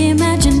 imagine.